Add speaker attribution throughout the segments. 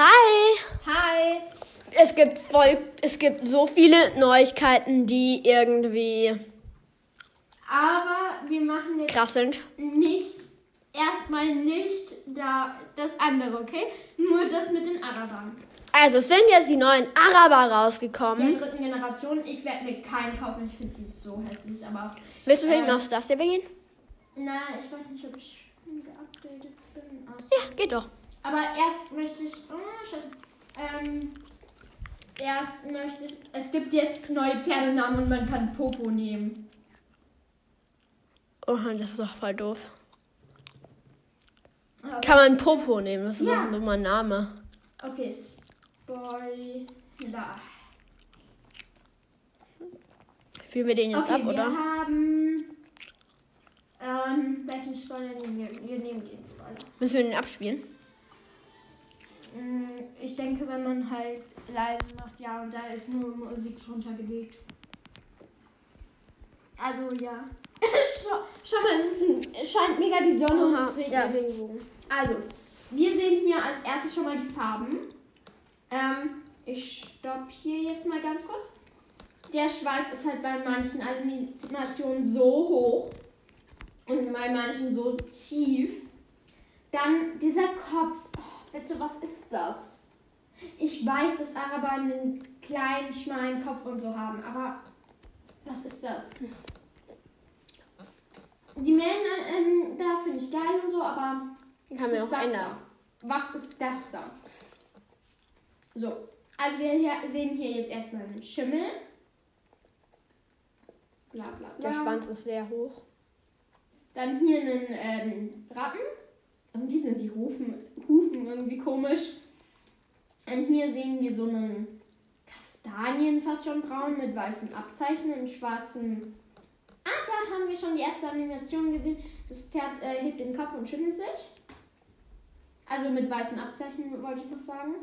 Speaker 1: Hi!
Speaker 2: Hi!
Speaker 1: Es gibt voll, es gibt so viele Neuigkeiten, die irgendwie
Speaker 2: Aber wir machen jetzt
Speaker 1: krass sind.
Speaker 2: nicht, erstmal nicht da, das andere, okay? Nur das mit den Arabern.
Speaker 1: Also es sind jetzt die neuen Araber
Speaker 2: Der
Speaker 1: rausgekommen.
Speaker 2: dritten Generation. Ich werde mir keinen kaufen. Ich finde die so hässlich, aber.
Speaker 1: Willst du hinten
Speaker 2: Ähm.
Speaker 1: aufs das hier begehen?
Speaker 2: Na, ich weiß nicht, ob ich geupgradet bin. Aus
Speaker 1: Ja, geht doch.
Speaker 2: Aber erst möchte ich. Oh. Ähm. Erst möchte ich. Es gibt jetzt neue Pferdenamen und man kann Popo nehmen.
Speaker 1: Oh, das ist doch voll doof.
Speaker 2: Aber-
Speaker 1: Kann man Popo nehmen? Das ist
Speaker 2: Ja.
Speaker 1: doch ein dummer Name.
Speaker 2: Okay, Spoiler.
Speaker 1: Führen wir den jetzt
Speaker 2: okay,
Speaker 1: ab,
Speaker 2: wir
Speaker 1: oder?
Speaker 2: haben. Ähm, welchen Spoiler nehmen wir? Wir nehmen den Spoiler.
Speaker 1: Müssen wir den abspielen?
Speaker 2: Mm, Ich denke, wenn man halt leise macht, ja, und da ist nur Musik drunter gelegt. Also, ja. schau, mal, es, ein, es scheint mega die Sonne und
Speaker 1: Aha,
Speaker 2: es regnet
Speaker 1: ja.
Speaker 2: Also, wir sehen hier als erstes schon mal die Farben. Ähm, ich stopp hier jetzt mal ganz kurz. Der Schweif ist halt bei manchen Animationen so hoch und bei manchen so tief. Dann dieser Kopf. Oh, bitte, was ist das? Ich weiß, dass Araber einen kleinen, schmalen Kopf und so haben, aber was ist das? Die Männer ähm, da finde ich geil und so, aber
Speaker 1: Kann
Speaker 2: ist
Speaker 1: auch
Speaker 2: das
Speaker 1: ändern.
Speaker 2: da? Was ist das da? So, also wir hier, sehen hier jetzt erstmal einen Schimmel. Bla bla bla.
Speaker 1: Der Schwanz ist sehr hoch.
Speaker 2: Dann hier einen ähm, Rappen. Irgendwie sind die Hufen, Hufen irgendwie komisch. Und hier sehen wir so einen Kastanien, fast schon braun, mit weißen Abzeichen und schwarzen. Ah, da haben wir schon die erste Animation gesehen. Das Pferd äh, hebt den Kopf und schüttelt sich. Also mit weißen Abzeichen wollte ich noch sagen.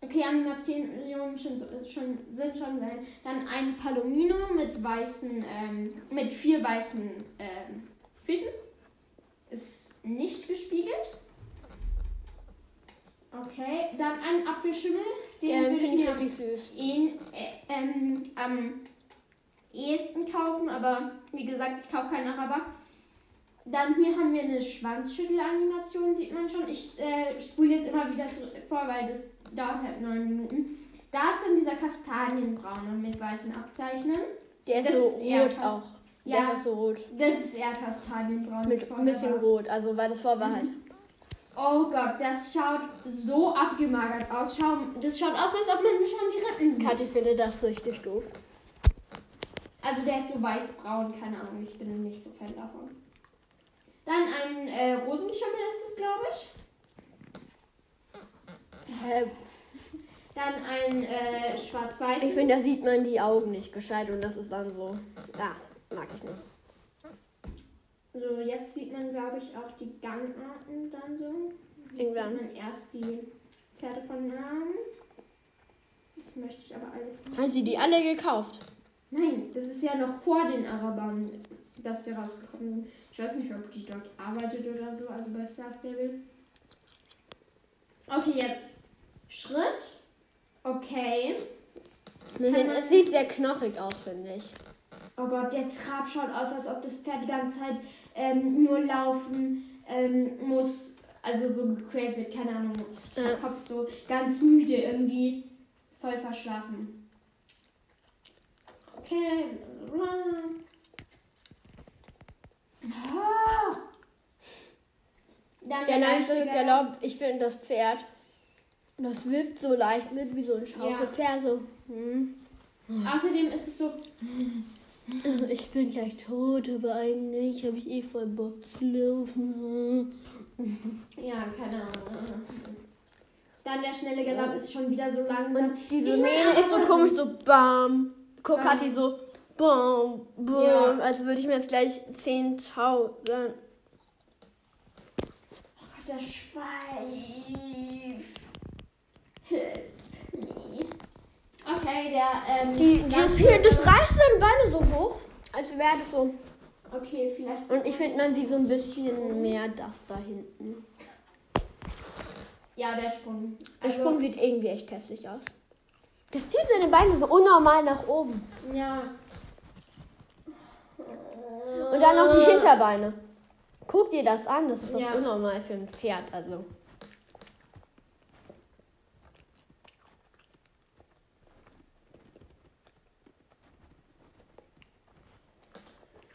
Speaker 2: Okay, Animationen schon, sind schon sein. Dann ein Palomino mit weißen, ähm, mit vier weißen ähm, Füßen. Ist nicht gespiegelt. Okay, dann ein Apfelschimmel. Den würde
Speaker 1: finde ich richtig süß.
Speaker 2: ihn, äh, ähm, am ehesten kaufen, aber wie gesagt, ich kaufe keinen Araber. Dann hier haben wir eine Schwanzschüttelanimation, sieht man schon. Ich äh, spule jetzt immer wieder zurück vor, weil das dauert halt neun Minuten. Da ist dann dieser Kastanienbraune mit weißen Abzeichnen.
Speaker 1: Der ist
Speaker 2: Das
Speaker 1: so
Speaker 2: ist
Speaker 1: rot auch. Der
Speaker 2: Ja.
Speaker 1: ist auch so rot.
Speaker 2: Das ist eher Kastanienbraun.
Speaker 1: Mit ein bisschen rot, also weil das vor war halt.
Speaker 2: Oh Gott, das schaut so abgemagert aus. Schau, das schaut aus, als ob man schon die Rippen sieht.
Speaker 1: Kathi findet das richtig doof.
Speaker 2: Also der ist so weiß-braun, keine Ahnung, ich bin nicht so Fan davon. Dann ein äh, Rosenschimmel ist das, glaube ich. Dann ein äh, schwarz-weiß.
Speaker 1: Ich finde, da sieht man die Augen nicht gescheit und das ist dann so. Ja, mag ich nicht.
Speaker 2: So, jetzt sieht man, glaube ich, auch die Gangarten dann so. Jetzt
Speaker 1: Irgendwann.
Speaker 2: sieht man erst die Pferde von Namen. Das möchte ich aber alles nicht.
Speaker 1: Haben sie die alle gekauft?
Speaker 2: Nein, das ist ja noch vor den Arabern, dass die rausgekommen sind. Ich weiß nicht, ob die dort arbeitet oder so, also bei Star Stable. Okay, jetzt Schritt. Okay.
Speaker 1: Es sieht sehr knochig aus, finde ich.
Speaker 2: Oh Gott, der Trab schaut aus, als ob das Pferd die ganze Zeit ähm, nur laufen ähm, muss. Also so gecraved wird, keine Ahnung. Der
Speaker 1: Ja.
Speaker 2: Kopf so ganz müde irgendwie. Voll verschlafen. Okay. Ah. Dann
Speaker 1: Der
Speaker 2: Einsteiger.
Speaker 1: Galopp, ich finde das Pferd, das wippt so leicht mit wie so ein Schaukelpferd. So. Hm.
Speaker 2: Außerdem ist es so,
Speaker 1: Ich bin gleich tot, aber eigentlich habe ich eh voll Bock zu laufen.
Speaker 2: ja, keine Ahnung. Dann der schnelle Galopp ist schon wieder so langsam.
Speaker 1: Und diese Mähne ist so komisch, so bam. Guck, die so bam, bam.
Speaker 2: Ja.
Speaker 1: Als würde ich mir jetzt gleich 10.000.
Speaker 2: Oh Gott, der Schweif. Okay, der, ähm.
Speaker 1: Die,
Speaker 2: ganz
Speaker 1: das, hier, das reißt seine Beine so hoch. Als wäre das so.
Speaker 2: Okay, vielleicht.
Speaker 1: Und ich finde, man sieht so ein bisschen mehr das da hinten.
Speaker 2: Ja, der Sprung.
Speaker 1: Der
Speaker 2: Also,
Speaker 1: Sprung sieht irgendwie echt hässlich aus. Das zieht seine Beine so unnormal nach oben.
Speaker 2: Ja.
Speaker 1: Und dann noch die Hinterbeine. Guck dir das an, das ist doch
Speaker 2: Ja.
Speaker 1: unnormal für ein Pferd. Also.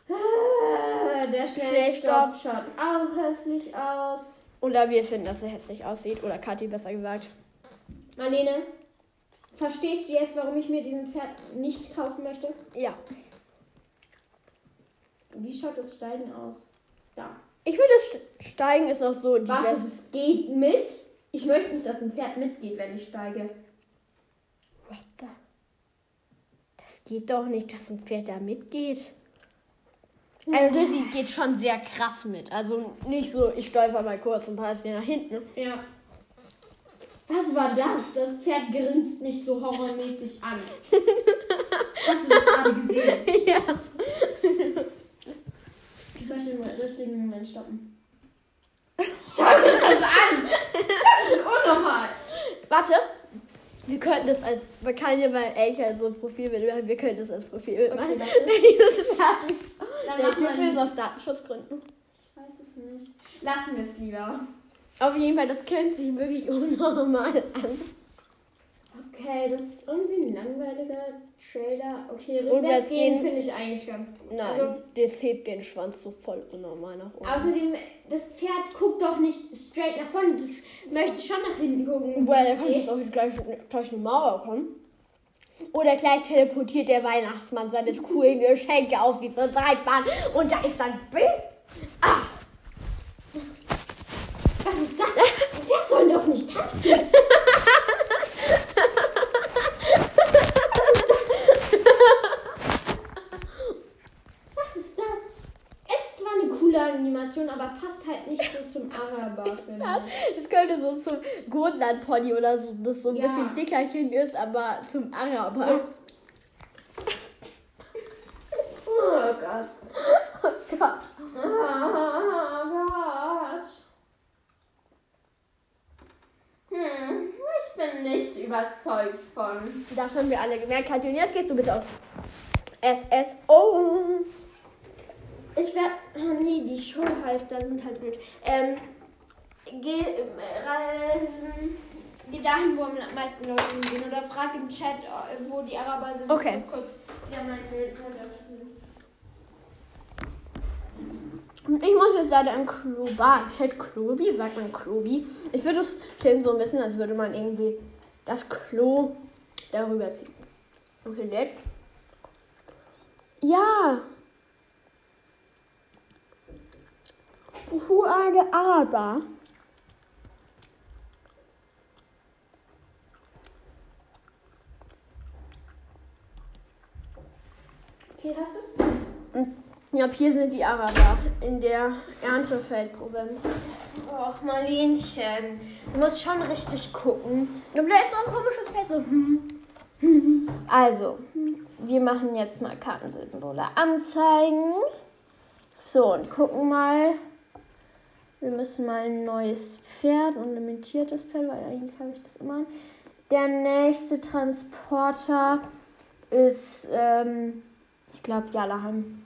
Speaker 2: Äh, Der
Speaker 1: Schnellstopp.
Speaker 2: Schaut auch hässlich aus.
Speaker 1: Oder wir finden, dass er hässlich aussieht. Oder Kathi besser gesagt.
Speaker 2: Marlene, verstehst du jetzt, warum ich mir diesen Pferd nicht kaufen möchte?
Speaker 1: Ja.
Speaker 2: Wie schaut das Steigen aus? Da.
Speaker 1: Ich finde, das Steigen ist noch so die
Speaker 2: Was?
Speaker 1: beste.
Speaker 2: Es geht mit? Ich möchte nicht, dass ein Pferd mitgeht, wenn ich steige.
Speaker 1: What the? Das geht doch nicht, dass ein Pferd da mitgeht. Also Lizzie geht schon sehr krass mit. Also nicht so, ich stolper mal kurz und passe hier nach hinten.
Speaker 2: Ja. Was war das? Das Pferd grinst mich so horrormäßig an. Hast du das gerade gesehen?
Speaker 1: ja.
Speaker 2: Ich möchte den richtigen Moment stoppen. Schau dir das an! Das ist unnormal!
Speaker 1: Warte. Wir könnten das als, man kann ja bei Elke so ein Profilbild machen, wir könnten das als Profilbild
Speaker 2: Okay,
Speaker 1: machen.
Speaker 2: warte.
Speaker 1: Dieses.
Speaker 2: Dann wir
Speaker 1: dürfen wir das aus Datenschutzgründen.
Speaker 2: Ich weiß es nicht. Lassen wir es lieber.
Speaker 1: Auf jeden Fall, das könnte sich wirklich unnormal an.
Speaker 2: Okay, das ist irgendwie ein langweiliger Trailer. Okay,
Speaker 1: Rückwärts
Speaker 2: gehen finde ich eigentlich ganz gut.
Speaker 1: Nein,
Speaker 2: Also,
Speaker 1: das hebt den Schwanz so voll unnormal nach oben.
Speaker 2: außerdem, das Pferd guckt doch nicht straight nach vorne. Das möchte schon nach hinten gucken.
Speaker 1: Well,
Speaker 2: Das
Speaker 1: könnte es auch gleich durch eine Mauer kommen. Oder gleich teleportiert der Weihnachtsmann seine coolen Geschenke auf diese Reitbahn und da ist dann Bild.
Speaker 2: Was ist das? Das Pferd soll doch nicht tanzen. Was ist das? Es ist zwar eine coole Animation, aber passt halt nicht so zum Araber, ich.
Speaker 1: Das könnte so zum Gotland-Pony oder so, das so ein
Speaker 2: Ja.
Speaker 1: bisschen dickerchen ist, aber zum Araber.
Speaker 2: Oh Gott.
Speaker 1: Oh Gott.
Speaker 2: Oh Gott. Hm, ich bin nicht überzeugt von.
Speaker 1: Das haben wir alle gemerkt, Katja. Und jetzt gehst du bitte auf SSO.
Speaker 2: Ich werde. Oh nee, die Schulhalfter sind halt blöd. Ähm. Geh äh, reisen. Geh dahin, wo am meisten Leute sind. Oder frag im Chat, äh, wo die Araber sind.
Speaker 1: Okay.
Speaker 2: Ich muss kurz wieder mein Bild.
Speaker 1: Ich muss jetzt leider ein Kloba. Steht Klobi? Sagt man Klobi? Ich würde es stehen so ein bisschen, als würde man irgendwie das Klo darüber ziehen. Okay, nett. Ja. The Araber?
Speaker 2: Okay, hast du es?
Speaker 1: Ja, hier sind die Araber in der Erntefeldprovinz.
Speaker 2: Och, Marlenchen. Du musst schon richtig gucken.
Speaker 1: Aber da ist noch ein komisches Feld. So. hm.
Speaker 2: Also, wir machen jetzt mal Kartensymbole anzeigen. So, und gucken mal. Wir müssen mal ein neues Pferd, ein limitiertes Pferd, weil eigentlich habe ich das immer. Der nächste Transporter ist, ähm, ich glaube, Jalahan.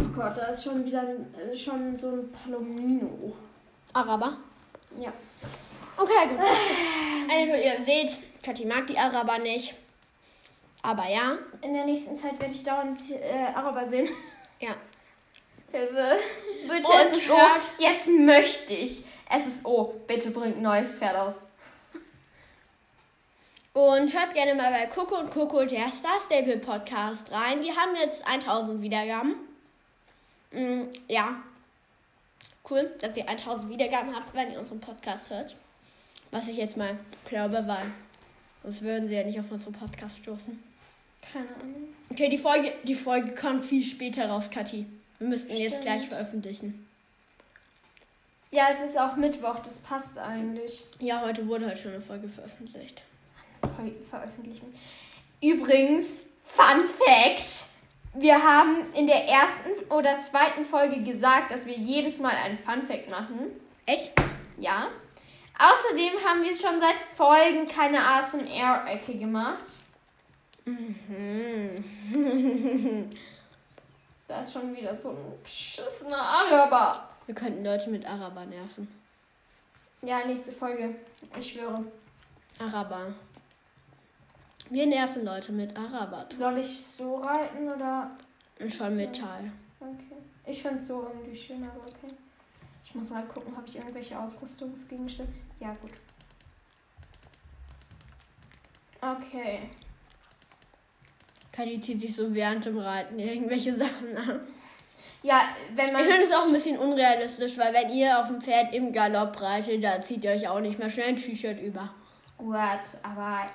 Speaker 2: Oh Gott, da ist schon wieder äh, schon so ein Palomino.
Speaker 1: Araber?
Speaker 2: Ja.
Speaker 1: Okay, gut. Also, ihr seht, Kathi mag die Araber nicht. Aber ja.
Speaker 2: In der nächsten Zeit werde ich dauernd äh, Araber sehen.
Speaker 1: Ja.
Speaker 2: Hilfe. Bitte,
Speaker 1: Und
Speaker 2: es ist O.
Speaker 1: hört-
Speaker 2: Jetzt möchte ich. Es ist O. Bitte bringt ein neues Pferd aus.
Speaker 1: Und hört gerne mal bei Coco und Coco, der Star Stable Podcast rein. Die haben jetzt 1000 Wiedergaben. Mm, ja. Cool, dass ihr 1000 Wiedergaben habt, wenn ihr unseren Podcast hört. Was ich jetzt mal glaube, weil sonst würden sie ja nicht auf unseren Podcast stoßen.
Speaker 2: Keine Ahnung.
Speaker 1: Okay, die Folge, die Folge kommt viel später raus, Kathi. Wir müssten jetzt
Speaker 2: Stimmt.
Speaker 1: gleich veröffentlichen.
Speaker 2: Ja, es ist auch Mittwoch. Das passt eigentlich.
Speaker 1: Ja, heute wurde halt schon eine Folge veröffentlicht.
Speaker 2: Ver veröffentlichen. Übrigens, Fun Fact: wir haben in der ersten oder zweiten Folge gesagt, dass wir jedes Mal einen Fun-Fact machen.
Speaker 1: Echt?
Speaker 2: Ja. Außerdem haben wir schon seit Folgen keine ASMR-Ecke gemacht.
Speaker 1: Mhm.
Speaker 2: Da ist schon wieder so ein beschissener Araber.
Speaker 1: Wir könnten Leute mit Araber nerven.
Speaker 2: Ja, nächste Folge. Ich schwöre.
Speaker 1: Araber. Wir nerven Leute mit Araber.
Speaker 2: Soll ich so reiten oder.
Speaker 1: Schon Metall.
Speaker 2: Okay. Ich finde es so irgendwie schön, aber okay. Ich muss mal gucken, habe ich irgendwelche Ausrüstungsgegenstände? Ja, gut. Okay.
Speaker 1: Kadi zieht sich so während dem Reiten irgendwelche Sachen an.
Speaker 2: Ja, wenn man.
Speaker 1: Ich finde es auch ein bisschen unrealistisch, weil wenn ihr auf dem Pferd im Galopp reitet, da zieht ihr euch auch nicht mehr schnell ein T-Shirt über.
Speaker 2: What? Aber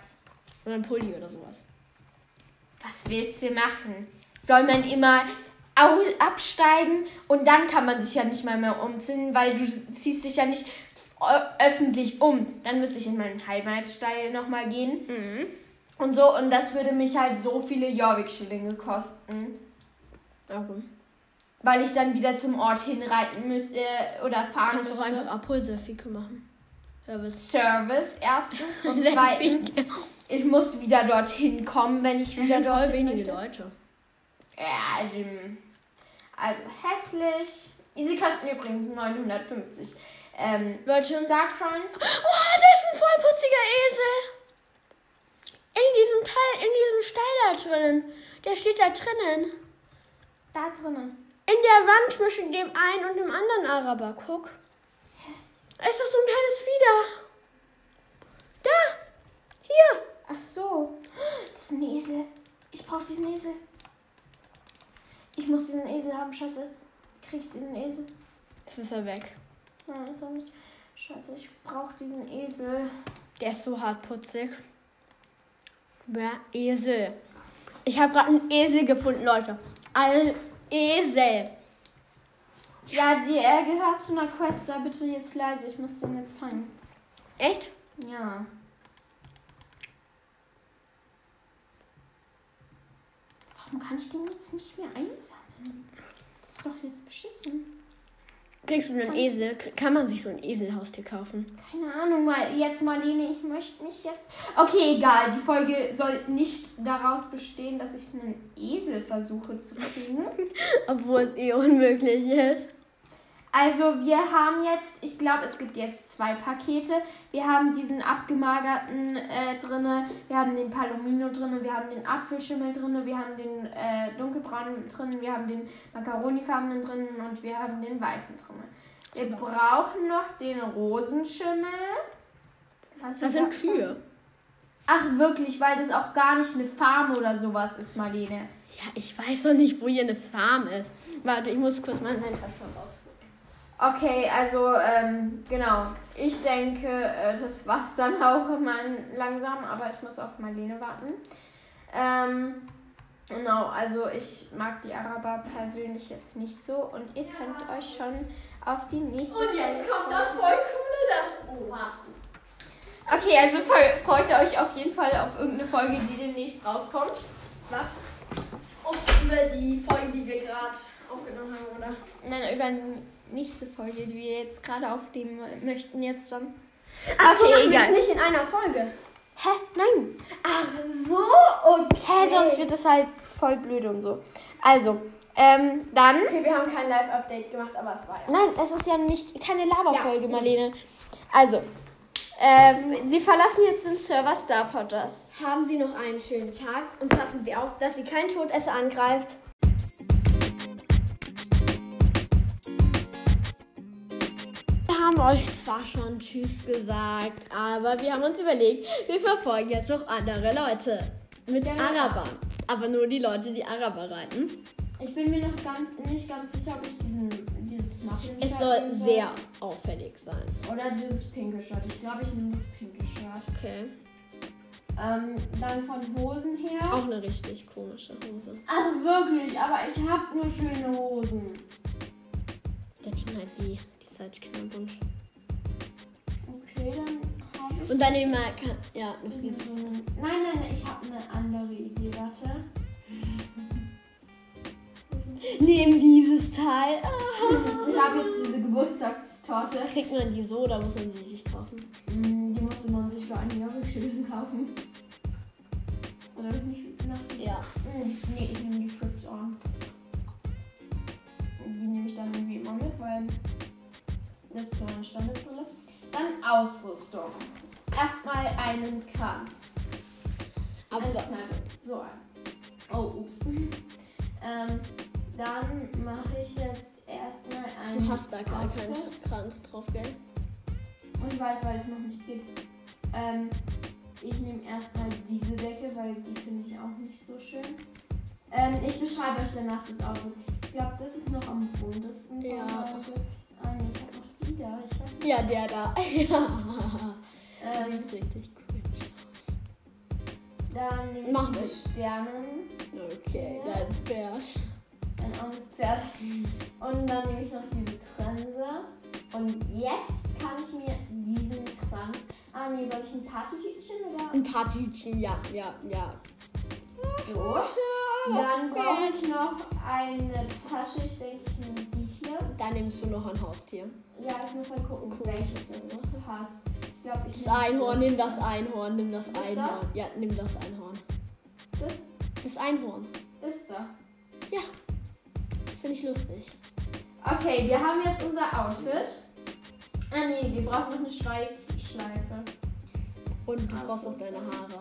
Speaker 1: Oder ein Pulli oder sowas.
Speaker 2: was willst du machen? Soll man immer absteigen und dann kann man sich ja nicht mal mehr umziehen, weil du ziehst dich ja nicht öffentlich um. Dann müsste ich in meinen Heimatstall nochmal gehen
Speaker 1: Mhm.
Speaker 2: Und so. Und das würde mich halt so viele Jorvik-Schillinge kosten.
Speaker 1: Warum?
Speaker 2: Weil ich dann wieder zum Ort hinreiten müsste oder fahren
Speaker 1: Kannst doch
Speaker 2: müsste.
Speaker 1: einfach Abholserfike machen. Service.
Speaker 2: Service erstens und zweitens, ich muss wieder dorthin kommen, wenn ich wieder
Speaker 1: Wieder voll wenige
Speaker 2: möchte.
Speaker 1: Leute.
Speaker 2: Ja, also, also hässlich. Sie kosten übrigens 950. Ähm,
Speaker 1: Leute.
Speaker 2: Star Coins.
Speaker 1: Oh, da ist ein vollputziger Esel. In diesem Teil, in diesem Stall da drinnen. Der steht da drinnen.
Speaker 2: Da drinnen.
Speaker 1: In der Wand zwischen dem einen und dem anderen Araber. Guck. Da ist doch so ein kleines Fieder. Da. Hier.
Speaker 2: Ach so. Das ist ein Esel. Ich brauche diesen Esel. Ich muss diesen Esel haben, Scheiße. Krieg ich diesen Esel?
Speaker 1: Jetzt ist er weg.
Speaker 2: Nein, ist er nicht. Scheiße, ich brauche diesen Esel.
Speaker 1: Der ist so hartputzig. Esel. Ich habe gerade einen Esel gefunden, Leute. Ein Esel.
Speaker 2: Ja, die, er gehört zu einer Quest. Sei bitte jetzt leise. Ich muss den jetzt fangen.
Speaker 1: Echt?
Speaker 2: Ja. Warum kann ich den jetzt nicht mehr einsammeln? Das ist doch jetzt beschissen.
Speaker 1: Kriegst du einen Esel? Kann man sich so ein Eselhaustier kaufen?
Speaker 2: Keine Ahnung, mal jetzt Marlene, ich möchte mich jetzt. Okay, egal. Die Folge soll nicht daraus bestehen, dass ich einen Esel versuche zu kriegen.
Speaker 1: Obwohl es eh unmöglich ist.
Speaker 2: Also wir haben jetzt, ich glaube, es gibt jetzt zwei Pakete. Wir haben diesen abgemagerten äh, drinne, wir haben den Palomino drinne, wir haben den Apfelschimmel drinne, wir haben den äh, dunkelbraunen drin, wir haben den macaronifarbenen drin und wir haben den weißen drinne. Wir brauchen noch den Rosenschimmel. Was
Speaker 1: Das sind Kühe.
Speaker 2: Ach wirklich, weil das auch gar nicht eine Farm oder sowas ist, Marlene.
Speaker 1: Ja, ich weiß doch nicht, wo hier eine Farm ist. Warte, ich muss kurz meine Tasche raus.
Speaker 2: Okay, also ähm, genau. Ich denke, äh, das war's dann auch mal langsam, aber ich muss auf Marlene warten. Ähm, genau, also ich mag die Araber persönlich jetzt nicht so und ihr könnt euch schon auf die nächste
Speaker 1: voll coole, das Oha.
Speaker 2: Okay, also freut ihr euch auf jeden Fall auf irgendeine Folge, die demnächst rauskommt.
Speaker 1: Was? Und über die Folgen, die wir gerade aufgenommen haben, oder?
Speaker 2: Nein, über nächste Folge, die wir jetzt gerade aufnehmen möchten jetzt dann.
Speaker 1: Ach so,
Speaker 2: Okay,
Speaker 1: wir
Speaker 2: egal.
Speaker 1: nicht in einer Folge.
Speaker 2: Hä? Nein.
Speaker 1: Ach so, okay.
Speaker 2: Hä, sonst wird es halt voll blöd und so. Also, ähm, dann.
Speaker 1: Okay, wir haben kein Live-Update gemacht, aber es war ja.
Speaker 2: Nein, es ist ja nicht keine Laberfolge,
Speaker 1: Ja.
Speaker 2: Marlene. Also, äh, Sie verlassen jetzt den Server Star Potters.
Speaker 1: Haben Sie noch einen schönen Tag und passen Sie auf, dass Sie kein Todesser angreift. Haben euch zwar schon Tschüss gesagt, aber wir haben uns überlegt, wir verfolgen jetzt noch andere Leute. Mit
Speaker 2: Ja.
Speaker 1: Araber. Aber nur die Leute, die Araber reiten.
Speaker 2: Ich bin mir noch ganz, nicht ganz sicher, ob ich diesen, dieses Muffin
Speaker 1: Es soll sehr auffällig sein.
Speaker 2: Oder dieses pinke Shirt. Ich glaube, ich nehme das pinke Shirt.
Speaker 1: Okay.
Speaker 2: Ähm, dann von Hosen her.
Speaker 1: Auch eine richtig komische Hose.
Speaker 2: Ach, wirklich, aber ich habe nur schöne Hosen.
Speaker 1: Dann nehmen halt die. Die ist halt knallbunt.
Speaker 2: Okay, dann habe ich.
Speaker 1: Und dann nehmen wir, ja, eine Friese.
Speaker 2: Nein, nein, nein, ich habe eine andere Idee, warte.
Speaker 1: Nehmen dieses Teil. Ah.
Speaker 2: Ich habe jetzt diese Geburtstagstorte.
Speaker 1: Kriegt man die so oder muss man sie sich kaufen?
Speaker 2: Mm, Die musste man sich für ein Jahr schön kaufen. Oder nicht nach
Speaker 1: Ja.
Speaker 2: Mm, Nee, ich nehme die Fritz on. Die nehme ich dann irgendwie immer mit, weil das ist so ein Standardbrille. Dann Ausrüstung. Erstmal einen Kranz.
Speaker 1: Aber
Speaker 2: Eine. So ein. Oh, ups. ähm, dann mache ich jetzt erstmal einen.
Speaker 1: du hast da gar keinen. Kranz drauf, gell?
Speaker 2: Und ich weiß, weil es noch nicht geht. Ähm, ich nehme erstmal diese Decke, weil die finde ich auch nicht so schön. Ähm, ich beschreibe euch danach das Outfit. Ich glaube, das ist noch am buntesten.
Speaker 1: Ja.
Speaker 2: Ah, nee, ich habe noch da. Ich weiß nicht.
Speaker 1: Ja, der da. Ja. Das
Speaker 2: Ähm,
Speaker 1: ist richtig cool.
Speaker 2: dann nehme
Speaker 1: Mach
Speaker 2: ich
Speaker 1: mit.
Speaker 2: Sternen.
Speaker 1: Okay,
Speaker 2: Ja.
Speaker 1: dein Pferd.
Speaker 2: Ein armes Pferd. Und dann nehme ich noch diese Trense. Und jetzt kann ich mir diesen Kranz. Ah, nee, soll ich ein Partyhütchen oder?
Speaker 1: Ein Partyhütchen, ja, ja, ja.
Speaker 2: So. Dann brauche ich noch eine Tasche. Ich denke, ich nehme.
Speaker 1: Dann nimmst du noch ein Haustier.
Speaker 2: Ja, ich muss mal gucken,
Speaker 1: Cool.
Speaker 2: welches dazu passt. Ich glaube, ich
Speaker 1: Das Einhorn, nimm das Einhorn, nimm das
Speaker 2: Das
Speaker 1: Einhorn. Ja, nimm das Einhorn.
Speaker 2: Das,
Speaker 1: Das Einhorn.
Speaker 2: das da.
Speaker 1: Ja. Das finde ich lustig.
Speaker 2: Okay, wir haben jetzt unser Outfit. Ah, nee, wir brauchen noch eine Schweifschleife.
Speaker 1: Und du brauchst auch deine Haare.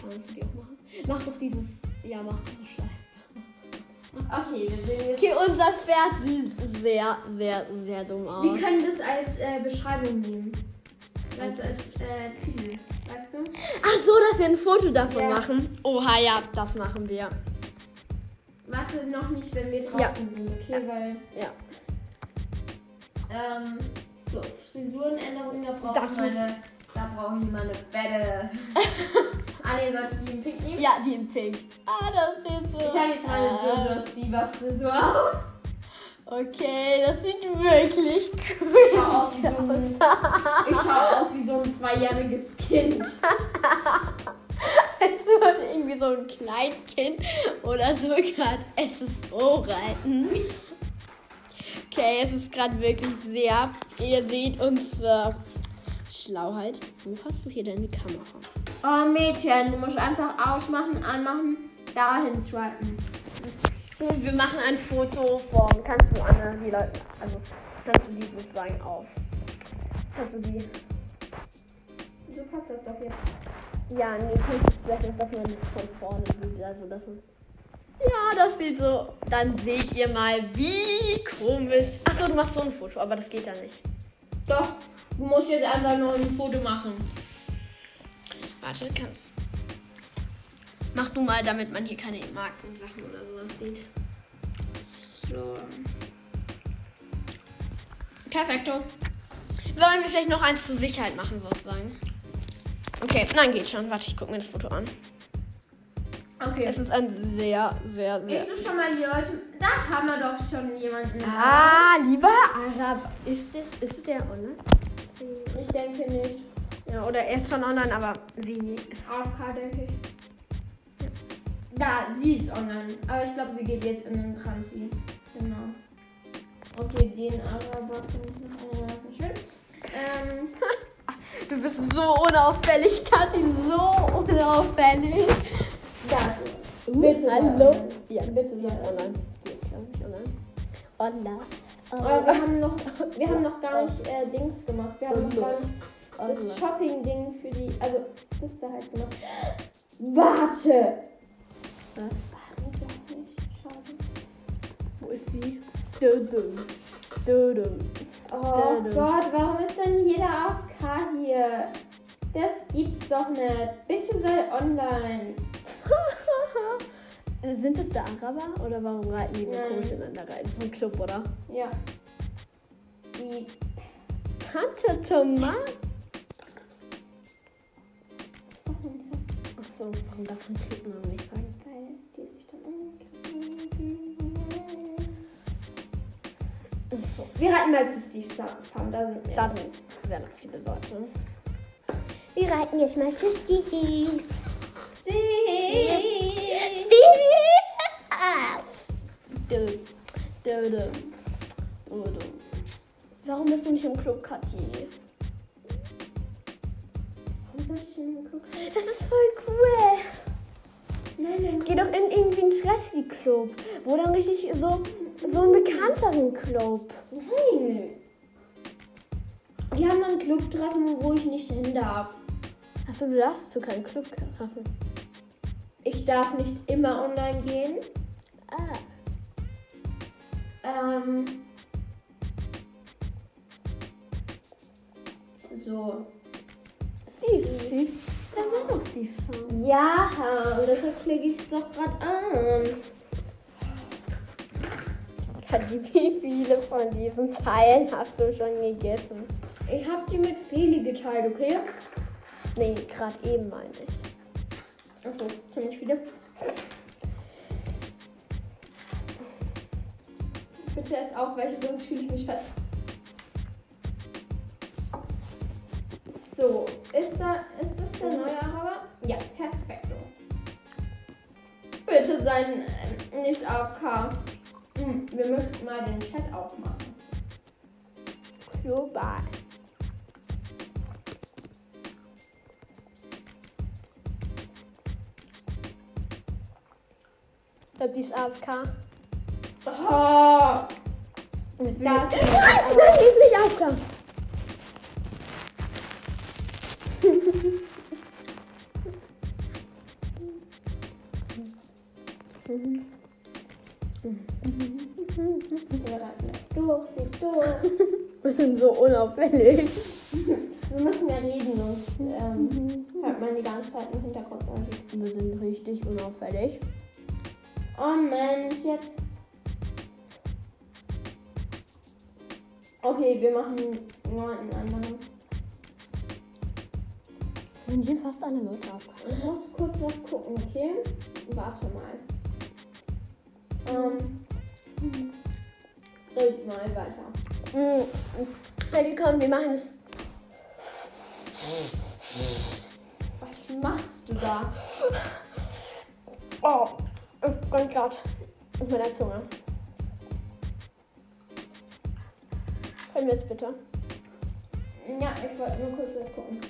Speaker 1: Kannst du die auch machen? Mach doch dieses. Ja, mach diese Schleife.
Speaker 2: Okay, wir sehen jetzt.
Speaker 1: Okay, unser Pferd sieht sehr, sehr, sehr dumm aus.
Speaker 2: Wir können das als äh, Beschreibung nehmen. Du, als äh, Titel. Weißt du?
Speaker 1: Ach so, dass wir ein Foto davon
Speaker 2: Ja.
Speaker 1: machen. Oha, ja, das machen wir.
Speaker 2: Warte noch nicht, wenn wir draußen
Speaker 1: Ja.
Speaker 2: sind, okay? Weil.
Speaker 1: Ja.
Speaker 2: Ähm, so, Frisurenänderung, da brauche ich meine. Da brauche ich meine Bette. ah, nee, sollte die in Pink nehmen?
Speaker 1: Ja, die in Pink. Ah, das sieht so.
Speaker 2: Ich habe jetzt meine. Jojo Siva Frisur auf.
Speaker 1: Okay, das sieht wirklich cool
Speaker 2: Ich schau aus wie so ein, ich schau aus wie so ein zweijähriges Kind.
Speaker 1: Als würde irgendwie so ein Kleinkind oder so gerade SSO reiten. Okay, es ist gerade wirklich sehr. Ihr seht unsere Schlauheit. Wo hast du hier denn die Kamera?
Speaker 2: Oh Mädchen, du musst einfach ausmachen, anmachen, dahin swipen.
Speaker 1: Gut, wir machen ein Foto von. Kannst du Anne die Leute. Also, kannst du die sozusagen auf. Kannst du die.
Speaker 2: So passt das doch jetzt.
Speaker 1: Ja, nee, kannst du vielleicht noch, dass man das von vorne sieht. Also, dass man. Ja, das sieht so. Dann seht ihr mal, wie komisch. Achso, du machst so ein Foto, aber das geht ja nicht.
Speaker 2: Doch, du musst jetzt einfach nur ein Foto machen.
Speaker 1: Warte, kannst. Mach du mal, damit man hier keine Markensachen oder sowas sieht.
Speaker 2: So. Perfekto.
Speaker 1: Wollen wir vielleicht noch eins zur Sicherheit machen, sozusagen? Okay, nein, geht schon. Warte, ich gucke mir das Foto an.
Speaker 2: Okay.
Speaker 1: Es ist ein sehr, sehr, sehr.
Speaker 2: Gehst du schon mal die Leute. Da haben wir doch schon jemanden.
Speaker 1: Ah, lieber Arab. Ist es, ist der online?
Speaker 2: Ich denke nicht.
Speaker 1: Ja, oder er ist schon online, aber sie ist.
Speaker 2: AFK denke ich. Da, sie ist online. Aber ich glaube, sie geht jetzt in den Transi. Genau. Okay, den Araber finde ich noch einigermaßen schön. Ähm,
Speaker 1: Du bist so unauffällig, Kathi, so unauffällig.
Speaker 2: da.
Speaker 1: Uh,
Speaker 2: Bitte
Speaker 1: hallo. Ja,
Speaker 2: Bitte
Speaker 1: sie ist online. Sie ist, glaube ich, online. Hola.
Speaker 2: Aber wir haben noch, wir haben noch gar nicht äh, Dings gemacht. Wir haben noch gar nicht das. Shopping-Ding für die. Also, das da halt gemacht. Warte!
Speaker 1: Was? Wo ist sie? Dudum. Dudum.
Speaker 2: Oh. Gott, warum ist denn jeder AFK hier? Das gibt's doch nicht. Bitte sei online.
Speaker 1: Sind es der Araber oder warum reiten die so
Speaker 2: Nein.
Speaker 1: komisch ineinander rein? Ein Club, oder?
Speaker 2: Ja. Die.
Speaker 1: Tante Tomat. Achso, warum darf man Clubnamen nicht sagen?
Speaker 2: Weil die sich dann angegriffen
Speaker 1: Achso.
Speaker 2: Wir reiten mal zu Steve Farm. Da sind.
Speaker 1: Da sind sehr noch viele Leute. Wir reiten jetzt mal zu Stevie. Warum bist du nicht im Club, Kathi? Das ist voll cool.
Speaker 2: Nein, nein,
Speaker 1: Geh doch in irgendwie einen Stressi-Club. Wo dann richtig so, so einen bekannteren Club.
Speaker 2: nein. Die haben dann Clubtreffen, wo ich nicht hin darf.
Speaker 1: Achso, du darfst zu keinem Club treffen.
Speaker 2: Ich darf nicht immer online gehen.
Speaker 1: Ah.
Speaker 2: Ähm. So.
Speaker 1: Süß. Das war doch die Song.
Speaker 2: Ja, und deshalb klicke ich es doch gerade an.
Speaker 1: Wie viele von diesen Teilen hast du schon gegessen?
Speaker 2: Ich habe die mit Feli geteilt, okay?
Speaker 1: Nee, gerade eben meine ich.
Speaker 2: Achso, ziemlich viele. Bitte erst auch welche, sonst fühle ich mich fett. So, ist, da, ist das der neue Araber? Ja, perfekt. Bitte sein äh, nicht AFK. Hm, wir müssen mal den Chat aufmachen.
Speaker 1: Global. Ich glaube, die ist AFK.
Speaker 2: Oh,
Speaker 1: Das. Nein, die ist nicht AFK.
Speaker 2: wir reiten nicht durch, sie durch.
Speaker 1: Wir sind so unauffällig.
Speaker 2: Wir müssen ja reden, sonst ähm, hört man die ganze Zeit im Hintergrund.
Speaker 1: Wir sind richtig unauffällig.
Speaker 2: Oh Mensch, jetzt. Okay, wir machen nur einen anderen.
Speaker 1: Sind hier fast alle Leute AFK?
Speaker 2: Ich muss kurz was gucken, okay? Warte mal. Ähm. Red mal weiter.
Speaker 1: Mhm. Hey, komm, wir machen es.
Speaker 2: Was machst du da?
Speaker 1: Oh, bin gerade mit meiner Zunge. Können wir jetzt bitte?
Speaker 2: Ja, ich wollte nur kurz was gucken.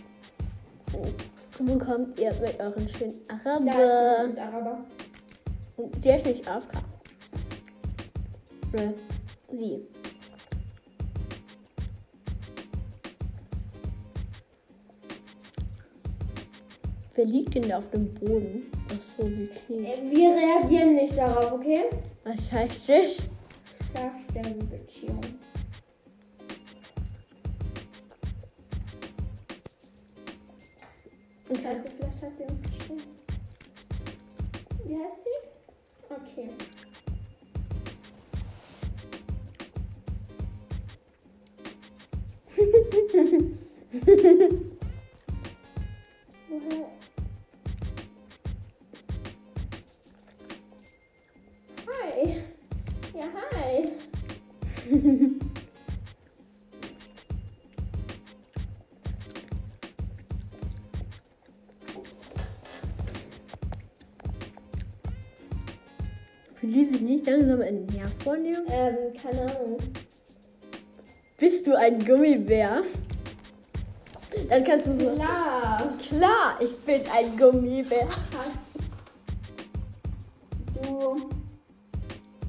Speaker 1: Wo kommt ihr mit euren schönen
Speaker 2: Da ist
Speaker 1: Araber?
Speaker 2: Araber.
Speaker 1: Der ist nicht AFK. Wie? Wer liegt denn da auf dem Boden? Ach so, wie kniet.
Speaker 2: Äh, Wir reagieren nicht darauf, okay?
Speaker 1: Was heißt das?
Speaker 2: Darstellenbeziehung.
Speaker 1: Okay.
Speaker 2: Also vielleicht hat sie uns geschrieben. Wie heißt sie? Okay.
Speaker 1: Vornehmen?
Speaker 2: Ähm, keine Ahnung.
Speaker 1: Bist du ein Gummibär? Dann kannst du so.
Speaker 2: Klar.
Speaker 1: Klar, ich bin ein Gummibär.
Speaker 2: Hast du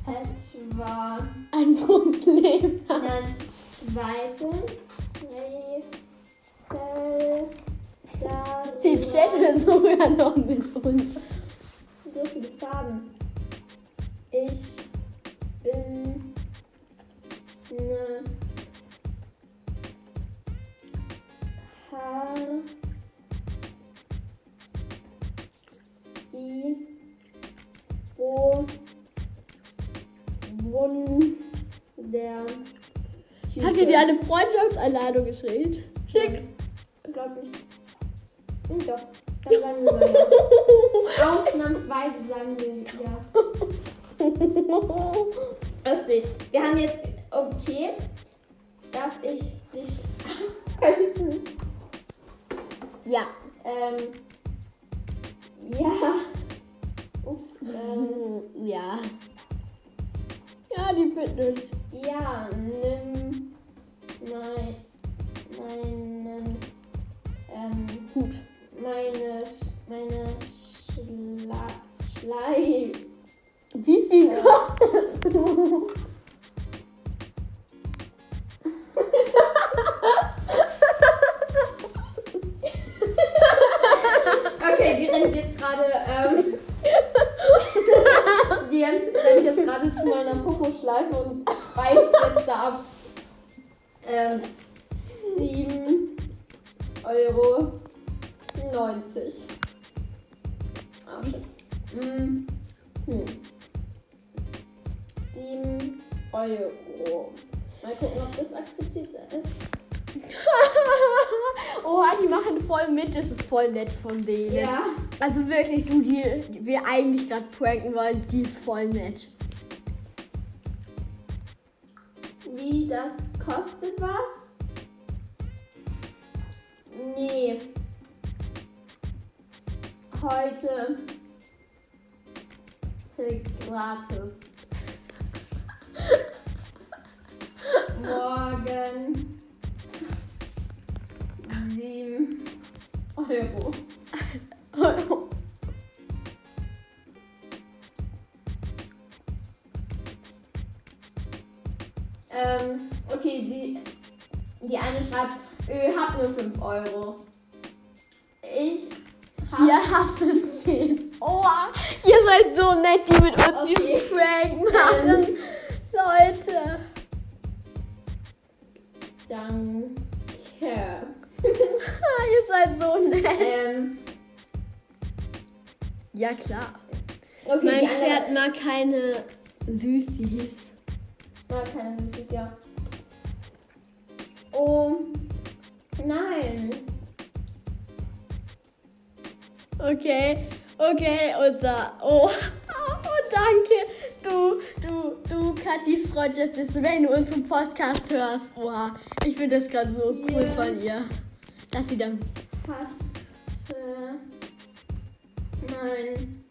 Speaker 2: etwa
Speaker 1: Ein Problem.
Speaker 2: einen Zweifel? Rätsel
Speaker 1: Sie chatten sogar noch mit uns. Ihr dir eine Freundschaftseinladung geschickt? Schick.
Speaker 2: Glaub nicht. Hm, doch. Dann sagen wir mal ja. Ausnahmsweise sagen wir ja. Lustig. Wir haben jetzt. Okay. Darf ich dich helfen?
Speaker 1: ja.
Speaker 2: Ähm. Ja. Ups. Ähm,
Speaker 1: Ja. Body Fitness.
Speaker 2: Ja, nimm gerade ähm, die rennt jetzt gerade zu meiner Popo-Schleife und beißt jetzt da ab. Ähm, 7 Euro 90. Ah, shit. Mm, hm. 7 Euro. Mal gucken, ob das akzeptiert ist.
Speaker 1: oh, die machen voll mit. Das ist voll nett von denen. Also wirklich, du, die, die wir eigentlich gerade pranken wollen, die ist voll nett.
Speaker 2: Wie das kostet was? Nee. Heute gratis. Ähm, okay, die, die eine schreibt, äh, hab nur 5 Euro. Ich hab,
Speaker 1: Hier hast du 10. Oh, ihr seid so nett, die mit uns
Speaker 2: Okay.
Speaker 1: diesen Prank machen. Leute.
Speaker 2: danke.
Speaker 1: Ihr seid so nett.
Speaker 2: ähm,
Speaker 1: Ja, klar.
Speaker 2: okay,
Speaker 1: mein Pferd mag keine Süßis.
Speaker 2: Mag keine Süßes, ja. Oh, nein.
Speaker 1: Okay, okay, unser. Oh, oh, danke. Du, du, du, Katis Freundschaft ist, wenn du unseren Podcast hörst. Oha, ich finde das gerade so cool
Speaker 2: Ja.
Speaker 1: von ihr. Dass sie dann.
Speaker 2: Passte mein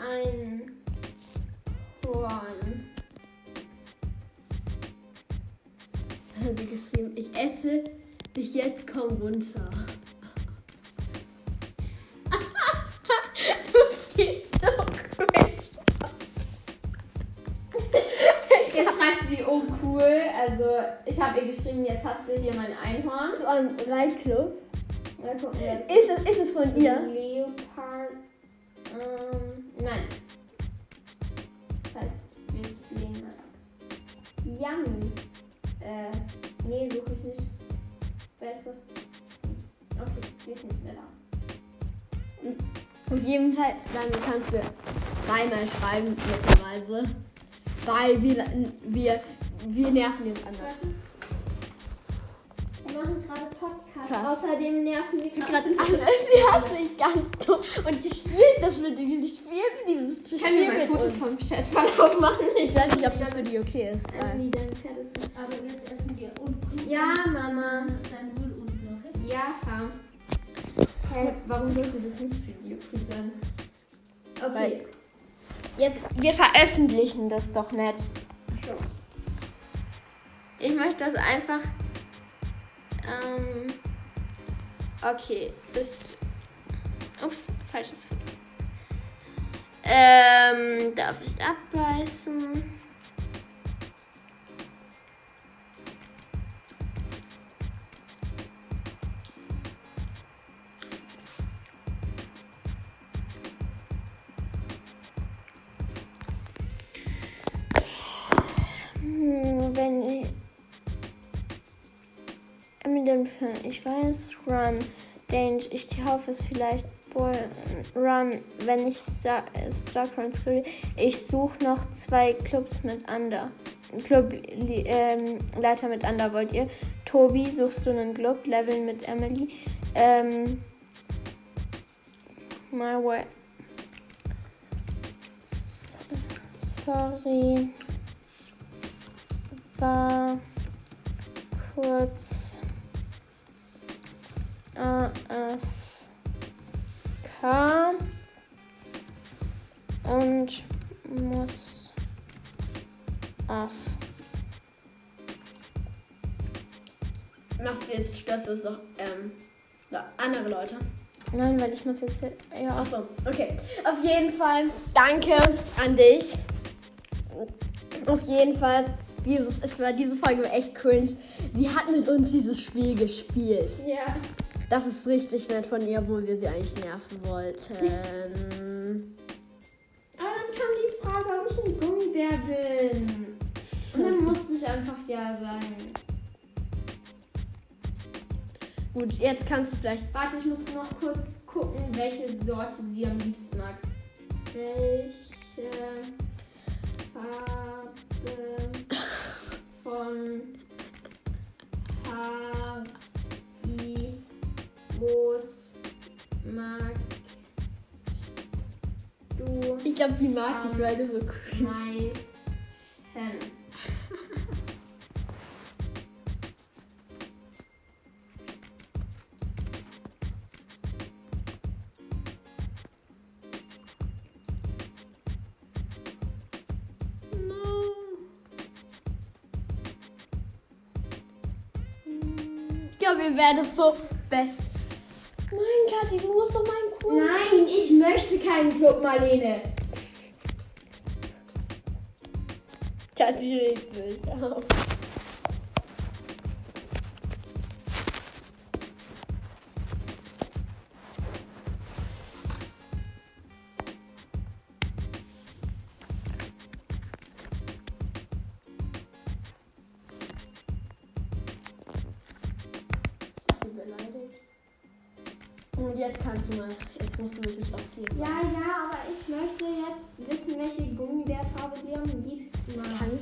Speaker 2: ein Horn.
Speaker 1: Geschrieben, ich esse dich jetzt, komm runter. du siehst so cringe
Speaker 2: Jetzt schreibt sie, oh cool. Also ich habe ihr geschrieben, jetzt hast du hier mein Einhorn.
Speaker 1: Zu einem Reitclub.
Speaker 2: Mal gucken, wer das
Speaker 1: Ist es, ist es von ihr?
Speaker 2: Leopard.
Speaker 1: Fall, dann kannst du dreimal schreiben, netterweise. Weil wir, wir, wir nerven jetzt anders.
Speaker 2: Wir machen gerade Podcast.
Speaker 1: Krass.
Speaker 2: Außerdem nerven wir
Speaker 1: Gerade alles, sie hat sich ganz dumm. Und die spielt das mit dir, die spielt dieses
Speaker 2: Ich kann mir mal Fotos
Speaker 1: uns.
Speaker 2: vom Chatverlauf machen.
Speaker 1: Ich weiß nicht, ob das für die okay ist. Äh,
Speaker 2: Andy, dein Pferd ist nicht.
Speaker 3: Aber jetzt essen wir und trinken
Speaker 2: Ja, Mama.
Speaker 3: dein Null unten, okay?
Speaker 2: Ja. Hä, warum sollte das nicht für die okay sein? Okay.
Speaker 1: Weil-
Speaker 2: Jetzt, wir veröffentlichen das doch nicht. Ich möchte das einfach. Ähm, okay, bist. Ups, falsches Foto. Ähm, darf ich abbeißen? Eminem, ich weiß, Run, Dange, ich hoffe es vielleicht, Boy, Run, wenn ich Star, Starcraft skrive, ich suche noch zwei Clubs mit Under. Club ähm, Leiter mit Under wollt ihr? Tobi, suchst du einen Club? Level mit Emily. Ähm, my way. S- Sorry war kurz AFK und muss Aff.
Speaker 1: Machst du jetzt, störst du so, ähm, andere Leute?
Speaker 2: Nein, weil ich muss jetzt. Ja.
Speaker 1: Achso, okay. Auf jeden Fall danke an dich. Auf jeden Fall, dieses, es war, diese Folge war echt cringe. Sie hat mit uns dieses Spiel gespielt.
Speaker 2: Ja.
Speaker 1: Das ist richtig nett von ihr, obwohl wir sie eigentlich nerven wollten.
Speaker 2: Aber dann kam die Frage, ob ich ein Gummibär bin. Und dann musste ich einfach ja sagen.
Speaker 1: Gut, jetzt kannst du vielleicht.
Speaker 2: Warte, ich muss noch kurz gucken, welche Sorte sie am liebsten mag. Welche Farbe von Haribos magst du
Speaker 1: Ich glaube, die mag ich, weil du so cringe.
Speaker 2: meisten?
Speaker 1: Ich glaube, ihr werdet so best. Du musst doch meinen Kuchen.
Speaker 2: Nein, ich möchte keinen Club, Marlene.
Speaker 1: Kathi regt sich auf. Jetzt kannst du mal, jetzt musst du wirklich aufgeben.
Speaker 2: Ja, ja, aber ich möchte jetzt wissen, welche Gummibärfarbe sie am liebsten mag.
Speaker 1: Kann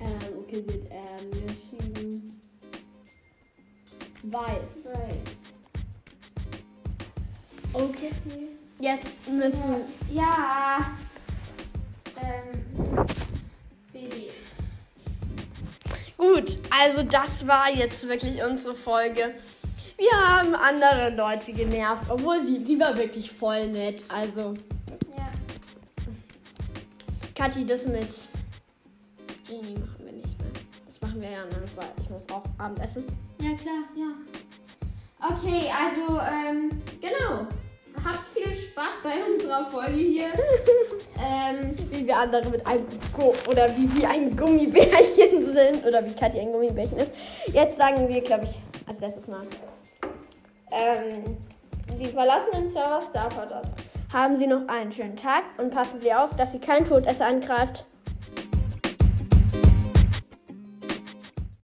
Speaker 1: Ähm, okay, wird ähm, geschrieben. Weiß.
Speaker 2: Weiß.
Speaker 1: Okay. Jetzt müssen.
Speaker 2: Ja. Ähm. Baby.
Speaker 1: Gut, also das war jetzt wirklich unsere Folge. Wir haben andere Leute genervt, obwohl sie, die war wirklich voll nett. Also,
Speaker 2: Ja.
Speaker 1: Kathi, das mit Genie machen wir nicht. Das machen wir ja anders, weil ich muss auch Abendessen.
Speaker 2: Ja, klar, ja. Okay, also, ähm, genau. Habt viel Spaß bei unserer Folge hier. ähm,
Speaker 1: Wie wir andere mit einem Go oder wie wir ein Gummibärchen sind oder wie Kathi ein Gummibärchen ist. Jetzt sagen wir, glaube ich, als letztes Mal.
Speaker 2: ähm, die verlassen den Server Star Podcast.
Speaker 1: Haben Sie noch einen schönen Tag und passen Sie auf, dass Sie kein Todesser angreift.